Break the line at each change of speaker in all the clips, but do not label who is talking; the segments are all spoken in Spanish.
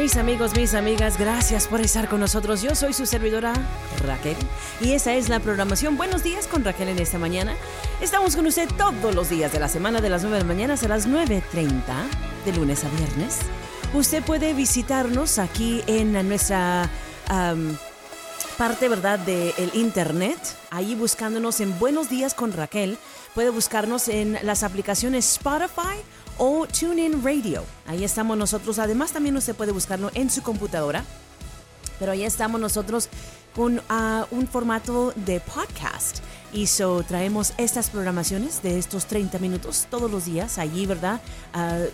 Mis amigos, mis amigas, gracias por estar con nosotros. Yo soy su servidora Raquel y esta es la programación Buenos días con Raquel en esta mañana. Estamos con usted todos los días de la semana de las 9 de la mañana a las 9.30 de lunes a viernes. Usted puede visitarnos aquí en nuestra parte, ¿verdad?, del internet, ahí buscándonos en Buenos días con Raquel. Puede buscarnos en las aplicaciones Spotify o TuneIn Radio. Ahí estamos nosotros. Además, también usted puede buscarlo en su computadora. Pero ahí estamos nosotros con ah, un formato de podcast. Y so traemos estas programaciones de estos 30 minutos todos los días allí, ¿verdad? Ah,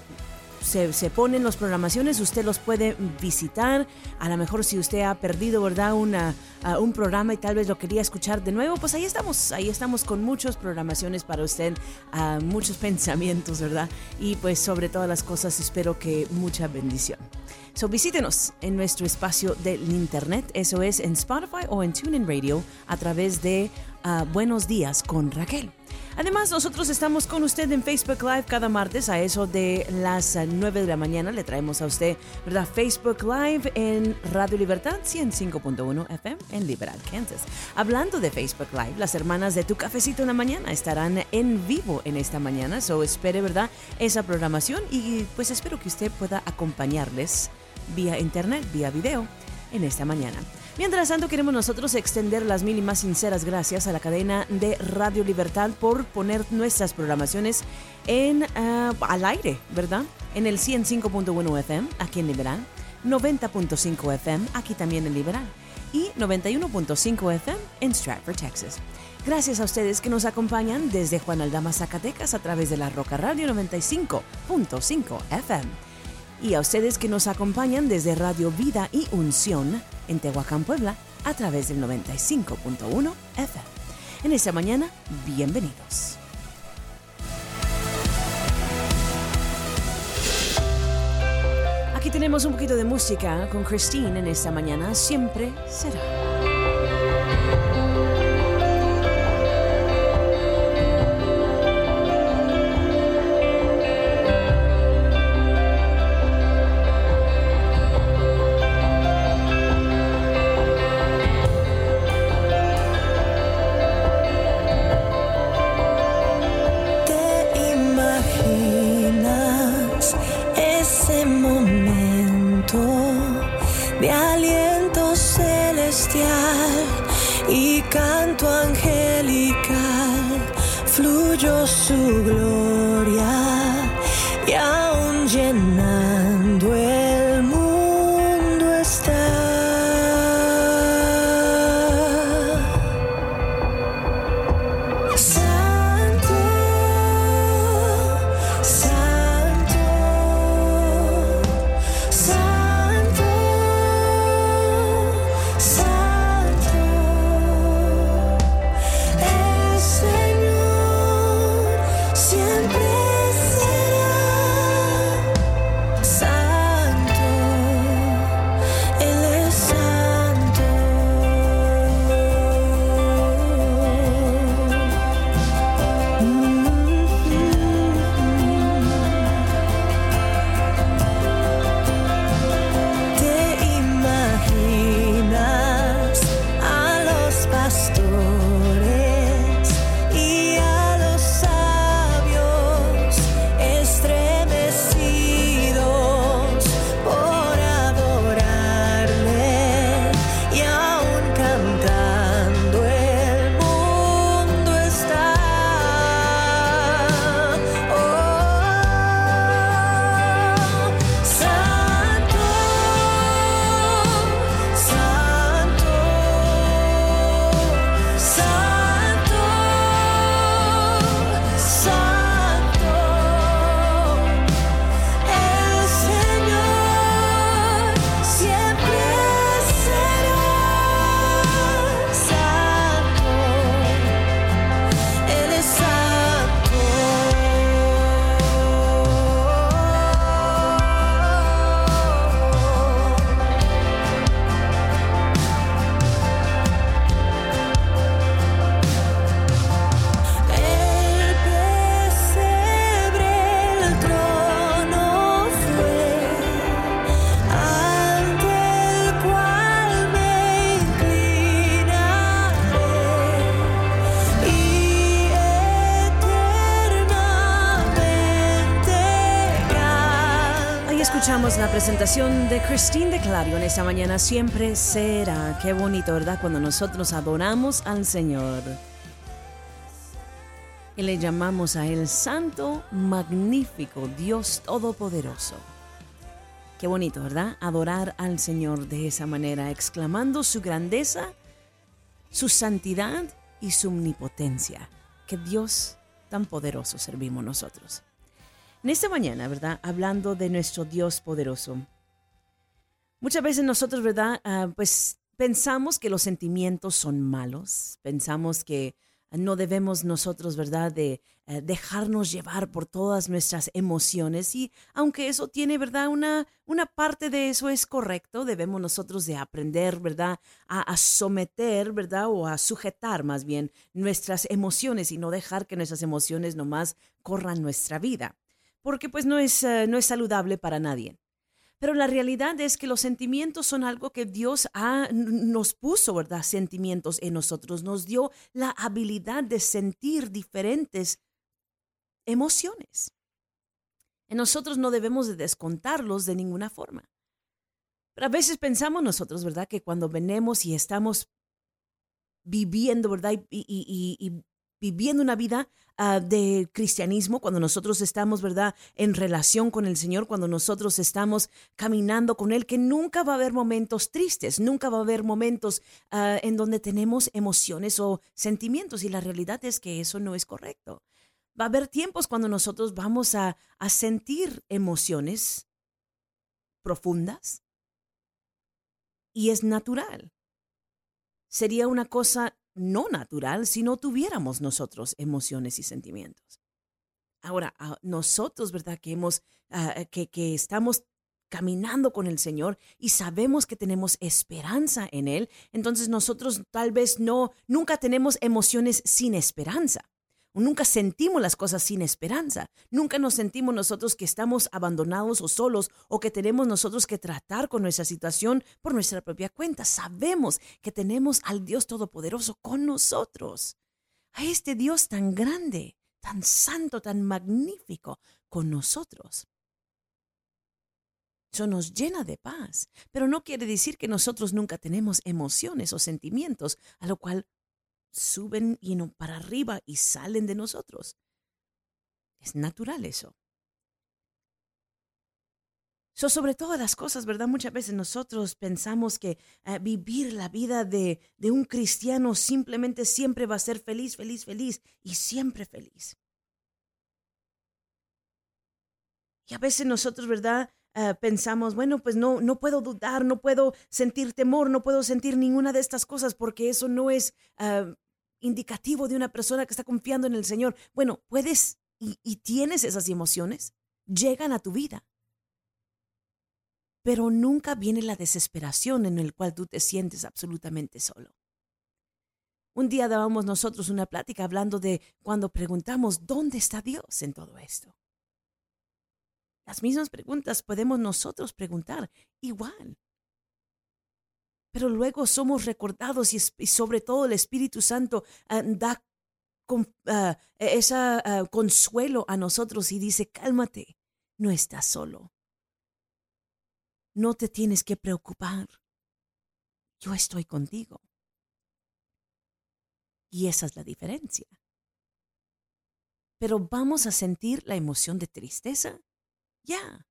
se, se, ponen las programaciones, usted los puede visitar. A lo mejor si usted ha perdido, ¿verdad? Un programa y tal vez lo quería escuchar de nuevo, pues ahí estamos, ahí estamos con muchas programaciones para usted, muchos pensamientos, ¿verdad? Y pues sobre todas las cosas espero que mucha bendición. So visítenos en nuestro espacio del internet, eso es en Spotify o en TuneIn Radio a través de uh, Buenos Días con Raquel. Además, nosotros estamos con usted en Facebook Live cada martes a eso de las 9 de la mañana. Le traemos a usted, ¿verdad? Facebook Live en Radio Libertad 105.1 FM en Liberal, Kansas. Hablando de Facebook Live, las hermanas de Tu Cafecito en la Mañana estarán en vivo en esta mañana. So espere, ¿verdad? Esa programación y pues espero que usted pueda acompañarles vía internet, vía video en esta mañana. Mientras tanto, queremos nosotros extender las mil y más sinceras gracias a la cadena de Radio Libertad por poner nuestras programaciones en, uh, al aire, ¿verdad? En el 105.1 FM, aquí en Liberal, 90.5 FM, aquí también en Liberal, y 91.5 FM en Stratford, Texas. Gracias a ustedes que nos acompañan desde Juan Aldama, Zacatecas, a través de la Roca Radio 95.5 FM. Y a ustedes que nos acompañan desde Radio Vida y Unción en Tehuacán, Puebla, a través del 95.1 FM. En esta mañana, bienvenidos. Aquí tenemos un poquito de música con Christine en esta mañana, siempre será. La presentación de Christine de Clario en esta mañana. Siempre será. Qué bonito, ¿verdad? Cuando nosotros adoramos al Señor. Y le llamamos a Él Santo, Magnífico, Dios Todopoderoso. Qué bonito, ¿verdad? Adorar al Señor de esa manera, exclamando su grandeza, su santidad y su omnipotencia. Que Dios tan poderoso servimos nosotros. En esta mañana, ¿verdad? Hablando de nuestro Dios poderoso. Muchas veces nosotros, ¿verdad? Ah, pues pensamos que los sentimientos son malos, pensamos que no debemos nosotros, ¿verdad?, de eh, dejarnos llevar por todas nuestras emociones. Y aunque eso tiene, ¿verdad?, una, una parte de eso es correcto, debemos nosotros de aprender, ¿verdad?, a, a, someter, ¿verdad?, o a sujetar más bien nuestras emociones y no dejar que nuestras emociones nomás corran nuestra vida porque pues no es, uh, no es saludable para nadie. Pero la realidad es que los sentimientos son algo que Dios nos puso, ¿verdad? Sentimientos en nosotros, nos dio la habilidad de sentir diferentes emociones. En nosotros no debemos de descontarlos de ninguna forma. Pero a veces pensamos nosotros, ¿verdad? Que cuando venemos y estamos viviendo, ¿verdad? Y, viviendo una vida uh, de cristianismo, cuando nosotros estamos, ¿verdad?, en relación con el Señor, cuando nosotros estamos caminando con Él, que nunca va a haber momentos tristes, nunca va a haber momentos uh, en donde tenemos emociones o sentimientos. Y la realidad es que eso no es correcto. Va a haber tiempos cuando nosotros vamos a, a sentir emociones profundas y es natural. Sería una cosa no natural si no tuviéramos nosotros emociones y sentimientos. Ahora, nosotros, ¿verdad? Que hemos, uh, que, que estamos caminando con el Señor y sabemos que tenemos esperanza en Él, entonces nosotros tal vez no, nunca tenemos emociones sin esperanza. Nunca sentimos las cosas sin esperanza. Nunca nos sentimos nosotros que estamos abandonados o solos o que tenemos nosotros que tratar con nuestra situación por nuestra propia cuenta. Sabemos que tenemos al Dios Todopoderoso con nosotros. A este Dios tan grande, tan santo, tan magnífico con nosotros. Eso nos llena de paz, pero no quiere decir que nosotros nunca tenemos emociones o sentimientos, a lo cual suben y no para arriba y salen de nosotros. Es natural eso. So, sobre todas las cosas, ¿verdad? Muchas veces nosotros pensamos que uh, vivir la vida de, de un cristiano simplemente siempre va a ser feliz, feliz, feliz y siempre feliz. Y a veces nosotros, ¿verdad? Uh, pensamos, bueno, pues no, no puedo dudar, no puedo sentir temor, no puedo sentir ninguna de estas cosas porque eso no es uh, indicativo de una persona que está confiando en el Señor. Bueno, puedes y, tienes esas emociones, llegan a tu vida. Pero nunca viene la desesperación en el cual tú te sientes absolutamente solo. Un día dábamos nosotros una plática hablando de cuando preguntamos, ¿dónde está Dios en todo esto? Las mismas preguntas podemos nosotros preguntar igual pero luego somos recordados y, sobre todo el Espíritu Santo uh, da con, uh, ese uh, consuelo a nosotros y dice, cálmate, no estás solo. No te tienes que preocupar. Yo estoy contigo. Y esa es la diferencia. Pero vamos a sentir la emoción de tristeza. Ya.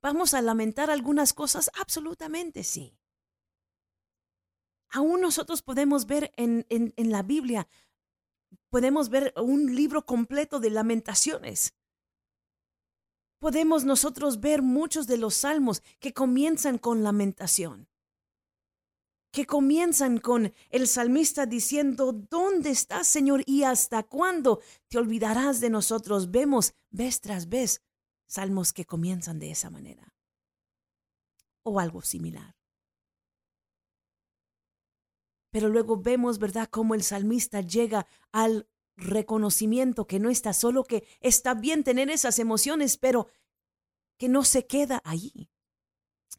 Vamos a lamentar algunas cosas. Absolutamente sí aún nosotros podemos ver en, la Biblia, podemos ver un libro completo de lamentaciones. Podemos nosotros ver muchos de los salmos que comienzan con lamentación, que comienzan con el salmista diciendo, ¿dónde estás, Señor? ¿Y hasta cuándo te olvidarás de nosotros? Vemos vez tras vez salmos que comienzan de esa manera o algo similar. Pero luego vemos, ¿verdad?, cómo el salmista llega al reconocimiento que no está solo, que está bien tener esas emociones, pero que no se queda allí.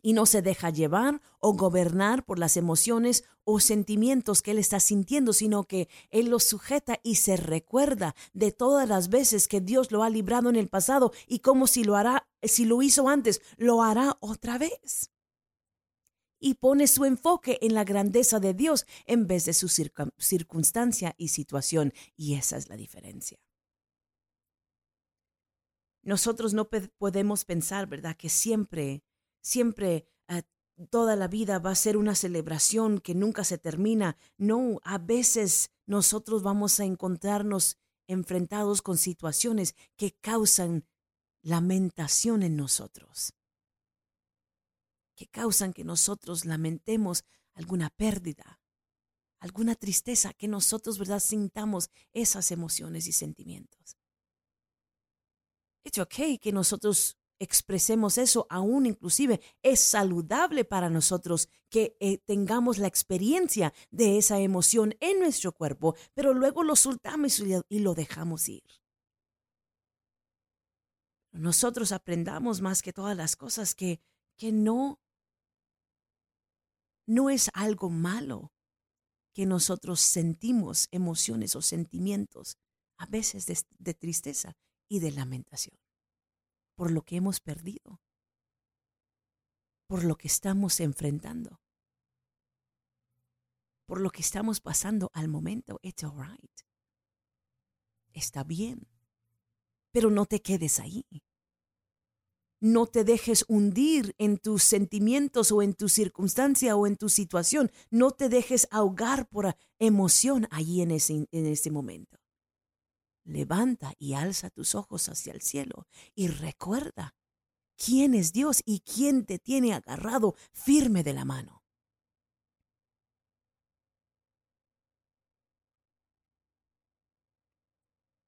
y no se deja llevar o gobernar por las emociones o sentimientos que él está sintiendo, sino que él los sujeta y se recuerda de todas las veces que Dios lo ha librado en el pasado y como si lo hará, si lo hizo antes, lo hará otra vez. Y pone su enfoque en la grandeza de Dios en vez de su circunstancia y situación. Y esa es la diferencia. Nosotros no podemos pensar, ¿verdad?, que siempre siempre ah, toda la vida va a ser una celebración que nunca se termina. No, a veces nosotros vamos a encontrarnos enfrentados con situaciones que causan lamentación en nosotros, que causan que nosotros lamentemos alguna pérdida, alguna tristeza, que nosotros, ¿verdad?, sintamos esas emociones y sentimientos. Es ok que nosotros expresemos eso, aún inclusive es saludable para nosotros que eh, tengamos la experiencia de esa emoción en nuestro cuerpo, pero luego lo soltamos y lo dejamos ir. Nosotros aprendamos más que todas las cosas que, que no, no es algo malo que nosotros sentimos emociones o sentimientos, a veces de tristeza y de lamentación por lo que hemos perdido, por lo que estamos enfrentando, por lo que estamos pasando al momento. It's all right. Está bien, pero no te quedes ahí. No te dejes hundir en tus sentimientos o en tu circunstancia o en tu situación. No te dejes ahogar por emoción allí en ese, en ese momento. Levanta y alza tus ojos hacia el cielo y recuerda quién es Dios y quién te tiene agarrado firme de la mano.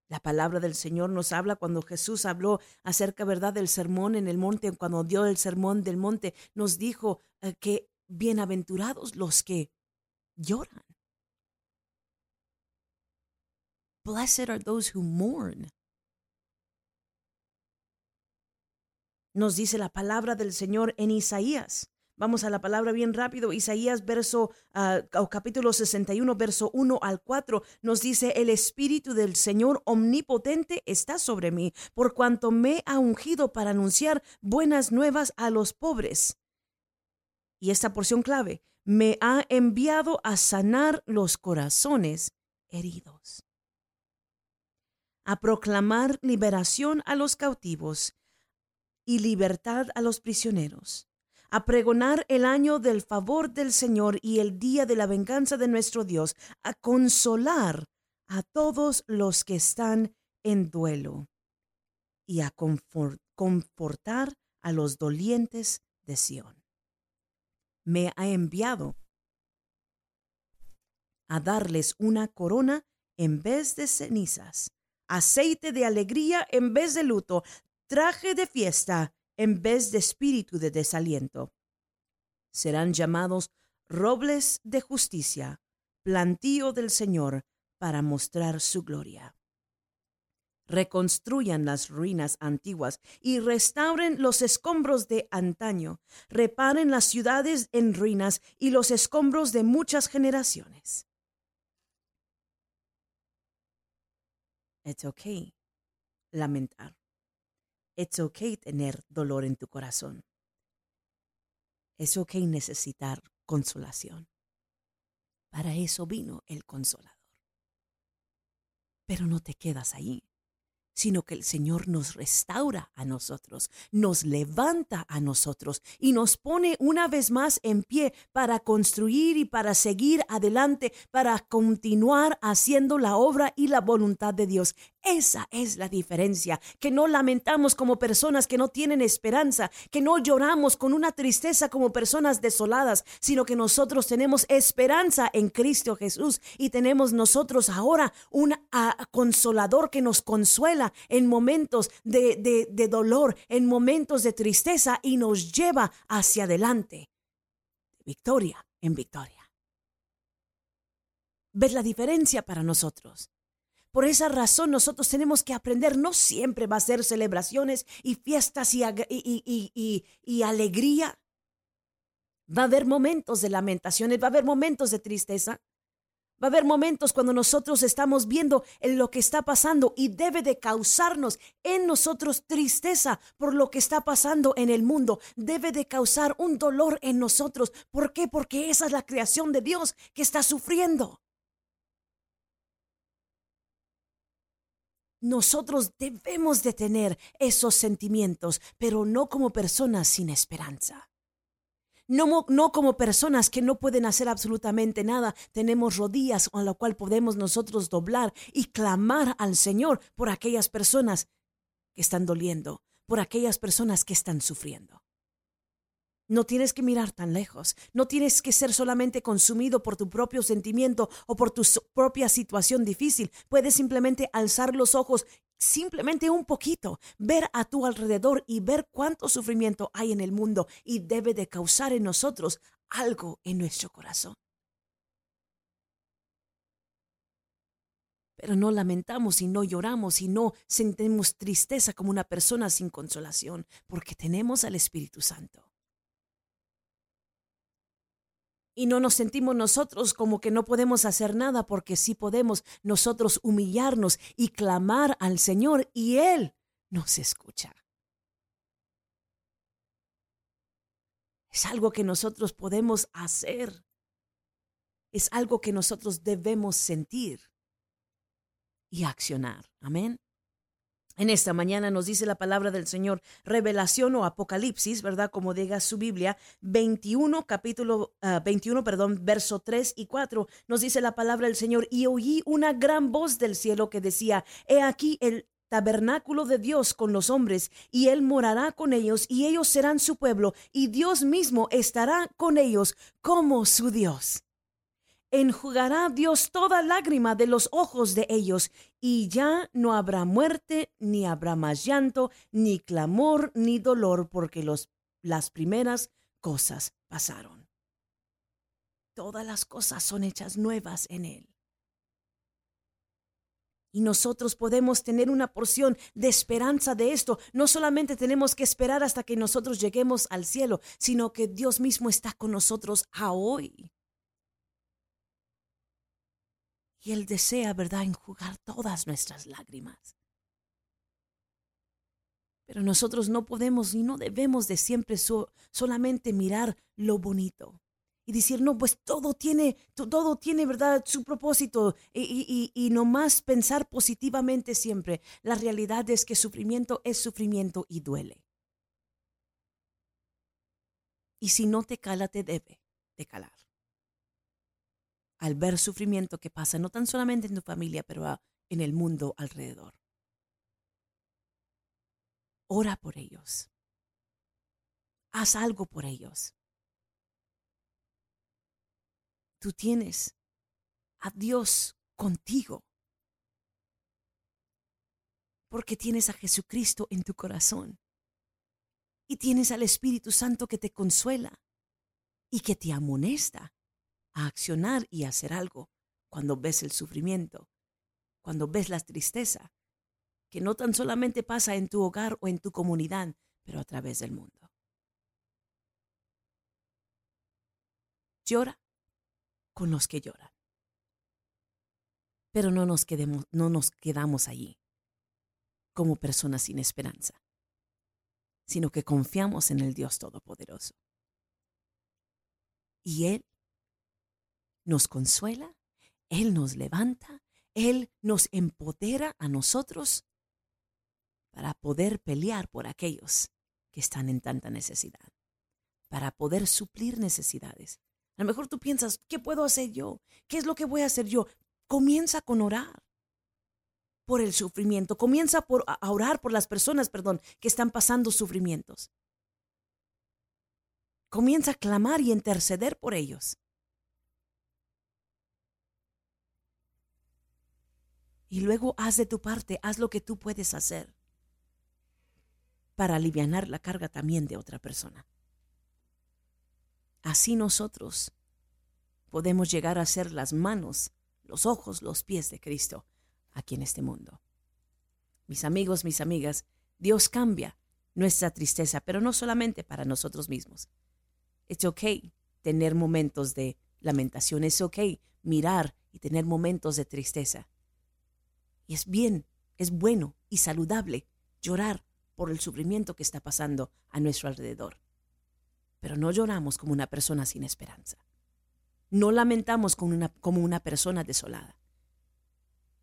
La palabra del Señor nos habla cuando Jesús habló acerca, ¿verdad?, del sermón en el monte, cuando dio el sermón del monte, nos dijo eh, que bienaventurados los que lloran. Blessed are those who mourn. Nos dice la palabra del Señor en Isaías. Vamos a la palabra bien rápido. Isaías, verso, uh, capítulo 61, verso 1 al 4, nos dice, el Espíritu del Señor omnipotente está sobre mí, por cuanto me ha ungido para anunciar buenas nuevas a los pobres. Y esta porción clave, me ha enviado a sanar los corazones heridos a proclamar liberación a los cautivos y libertad a los prisioneros, a pregonar el año del favor del Señor y el día de la venganza de nuestro Dios, a consolar a todos los que están en duelo y a confortar a los dolientes de Sión. Me ha enviado a darles una corona en vez de cenizas aceite de alegría en vez de luto, traje de fiesta en vez de espíritu de desaliento. Serán llamados robles de justicia, plantío del Señor, para mostrar su gloria. Reconstruyan las ruinas antiguas y restauren los escombros de antaño. Reparen las ciudades en ruinas y los escombros de muchas generaciones. It's okay lamentar. It's okay tener dolor en tu corazón. Es okay necesitar consolación. Para eso vino el consolador. Pero no te quedas ahí sino que el Señor nos restaura a nosotros, nos levanta a nosotros y nos pone una vez más en pie para construir y para seguir adelante, para continuar haciendo la obra y la voluntad de Dios. Esa es la diferencia, que no lamentamos como personas que no tienen esperanza, que no lloramos con una tristeza como personas desoladas, sino que nosotros tenemos esperanza en Cristo Jesús y tenemos nosotros ahora un consolador que nos consuela en momentos de, de dolor, en momentos de tristeza y nos lleva hacia adelante. Victoria en victoria. ¿Ves la diferencia para nosotros? Por esa razón nosotros tenemos que aprender, no siempre va a ser celebraciones y fiestas y, alegría. Va a haber momentos de lamentaciones, va a haber momentos de tristeza. Va a haber momentos cuando nosotros estamos viendo lo que está pasando y debe de causarnos en nosotros tristeza por lo que está pasando en el mundo. Debe de causar un dolor en nosotros. ¿Por qué? Porque esa es la creación de Dios que está sufriendo. Nosotros debemos de tener esos sentimientos, pero no como personas sin esperanza. No, no, como personas que no pueden hacer absolutamente nada. Tenemos rodillas a la cual podemos nosotros doblar y clamar al Señor por aquellas personas que están doliendo, por aquellas personas que están sufriendo. No tienes que mirar tan lejos, no tienes que ser solamente consumido por tu propio sentimiento o por tu propia situación difícil. Puedes simplemente alzar los ojos, simplemente un poquito, ver a tu alrededor y ver cuánto sufrimiento hay en el mundo y debe de causar en nosotros algo en nuestro corazón. Pero no lamentamos y no lloramos y no sentimos tristeza como una persona sin consolación, porque tenemos al Espíritu Santo. Y no nos sentimos nosotros como que no podemos hacer nada porque sí podemos nosotros humillarnos y clamar al Señor y Él nos escucha. Es algo que nosotros podemos hacer. Es algo que nosotros debemos sentir y accionar. Amén. En esta mañana nos dice la palabra del Señor, revelación o apocalipsis, ¿verdad? Como diga su Biblia, 21, capítulo 21, ah, perdón, verso 3 y 4, nos dice la palabra del Señor, y oí una gran voz del cielo que decía, he aquí el tabernáculo de Dios con los hombres, y Él morará con ellos, y ellos serán su pueblo, y Dios mismo estará con ellos como su Dios enjugará Dios toda lágrima de los ojos de ellos, y ya no habrá muerte, ni habrá más llanto, ni clamor, ni dolor, porque los, las primeras cosas pasaron. Todas las cosas son hechas nuevas en Él. Y nosotros podemos tener una porción de esperanza de esto. No solamente tenemos que esperar hasta que nosotros lleguemos al cielo, sino que Dios mismo está con nosotros a hoy. Y Él desea, ¿verdad?, enjugar todas nuestras lágrimas. Pero nosotros no podemos y no debemos de siempre solamente mirar lo bonito y decir, no, pues todo tiene, todo tiene, ¿verdad?, su propósito y, y, y, no más pensar positivamente siempre. La realidad es que sufrimiento es sufrimiento y duele. Y si no te cala, te debe de calar al ver sufrimiento que pasa no tan solamente en tu familia, pero en el mundo alrededor. Ora por ellos. Haz algo por ellos. Tú tienes a Dios contigo. Porque tienes a Jesucristo en tu corazón. Y tienes al Espíritu Santo que te consuela y que te amonesta a accionar y hacer algo cuando ves el sufrimiento, cuando ves la tristeza, que no tan solamente pasa en tu hogar o en tu comunidad, pero a través del mundo. Llora con los que lloran. Pero no nos, quedemos, no nos quedamos allí como personas sin esperanza, sino que confiamos en el Dios Todopoderoso. Y Él nos consuela, Él nos levanta, Él nos empodera a nosotros para poder pelear por aquellos que están en tanta necesidad, para poder suplir necesidades. A lo mejor tú piensas, ¿qué puedo hacer yo? ¿Qué es lo que voy a hacer yo? Comienza con orar por el sufrimiento, comienza por a orar por las personas, perdón, que están pasando sufrimientos. Comienza a clamar y interceder por ellos. Y luego haz de tu parte, haz lo que tú puedes hacer para aliviar la carga también de otra persona. Así nosotros podemos llegar a ser las manos, los ojos, los pies de Cristo aquí en este mundo. Mis amigos, mis amigas, Dios cambia nuestra tristeza, pero no solamente para nosotros mismos, Es ok tener momentos de lamentación, es ok mirar y tener momentos de tristeza. Y es bien, es bueno y saludable llorar por el sufrimiento que está pasando a nuestro alrededor. Pero no lloramos como una persona sin esperanza. No lamentamos como una, como una persona desolada.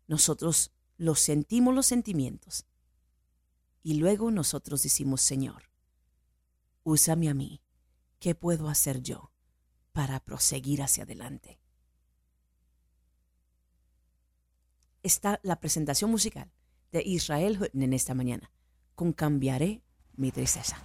Nosotros los sentimos los sentimientos. Y luego nosotros decimos, Señor, úsame a mí. ¿Qué puedo hacer yo para proseguir hacia adelante? Está la presentación musical de Israel Hutton en esta mañana, con Cambiaré mi tristeza.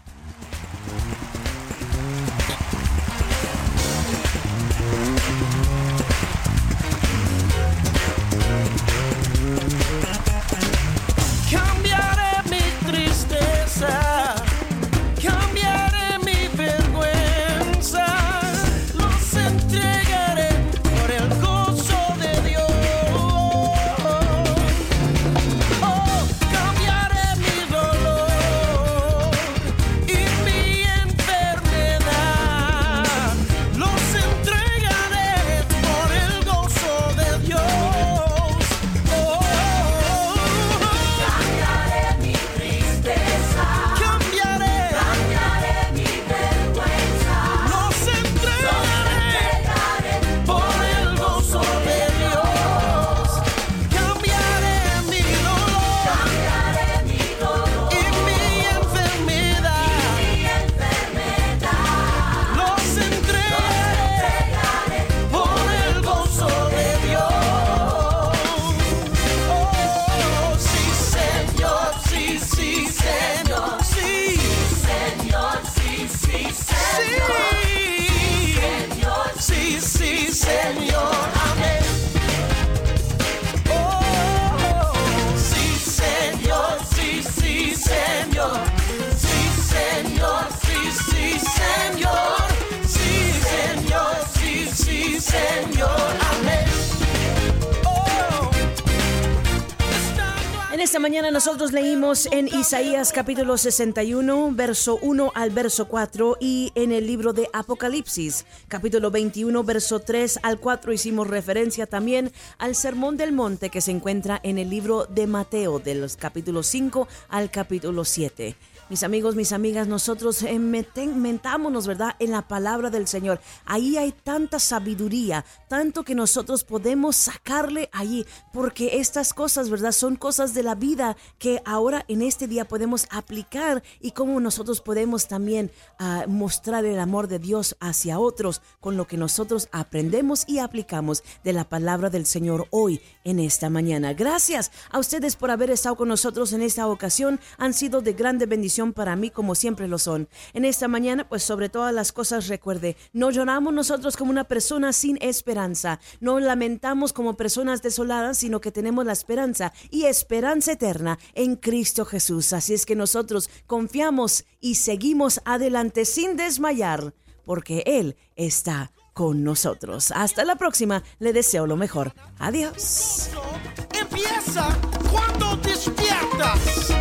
Leímos en Isaías capítulo 61, verso 1 al verso 4 y en el libro de Apocalipsis capítulo 21, verso 3 al 4 hicimos referencia también al Sermón del Monte que se encuentra en el libro de Mateo de los capítulos 5 al capítulo 7. Mis amigos, mis amigas, nosotros eh, metámonos, ¿verdad?, en la palabra del Señor. Ahí hay tanta sabiduría, tanto que nosotros podemos sacarle allí, porque estas cosas, ¿verdad?, son cosas de la vida que ahora en este día podemos aplicar y cómo nosotros podemos también ah, mostrar el amor de Dios hacia otros con lo que nosotros aprendemos y aplicamos de la palabra del Señor hoy en esta mañana. Gracias a ustedes por haber estado con nosotros en esta ocasión. Han sido de grande bendición para mí como siempre lo son. En esta mañana, pues sobre todas las cosas recuerde, no lloramos nosotros como una persona sin esperanza, no lamentamos como personas desoladas, sino que tenemos la esperanza y esperanza eterna en Cristo Jesús. Así es que nosotros confiamos y seguimos adelante sin desmayar, porque Él está con nosotros. Hasta la próxima, le deseo lo mejor. Adiós. Empieza cuando despiertas.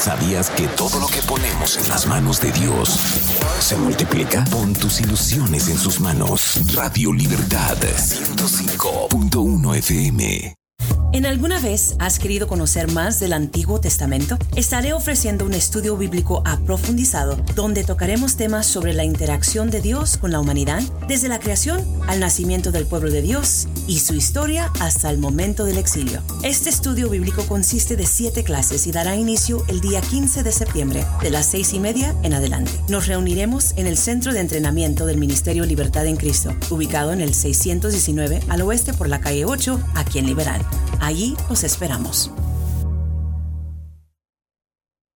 ¿Sabías que todo lo que ponemos en las manos de Dios se multiplica? Pon tus ilusiones en sus manos. Radio Libertad 105.1 FM.
¿En alguna vez has querido conocer más del Antiguo Testamento? Estaré ofreciendo un estudio bíblico aprofundizado donde tocaremos temas sobre la interacción de Dios con la humanidad, desde la creación al nacimiento del pueblo de Dios y su historia hasta el momento del exilio. Este estudio bíblico consiste de siete clases y dará inicio el día 15 de septiembre, de las seis y media en adelante. Nos reuniremos en el Centro de Entrenamiento del Ministerio Libertad en Cristo, ubicado en el 619 al oeste por la calle 8, aquí en Liberal. Allí os esperamos.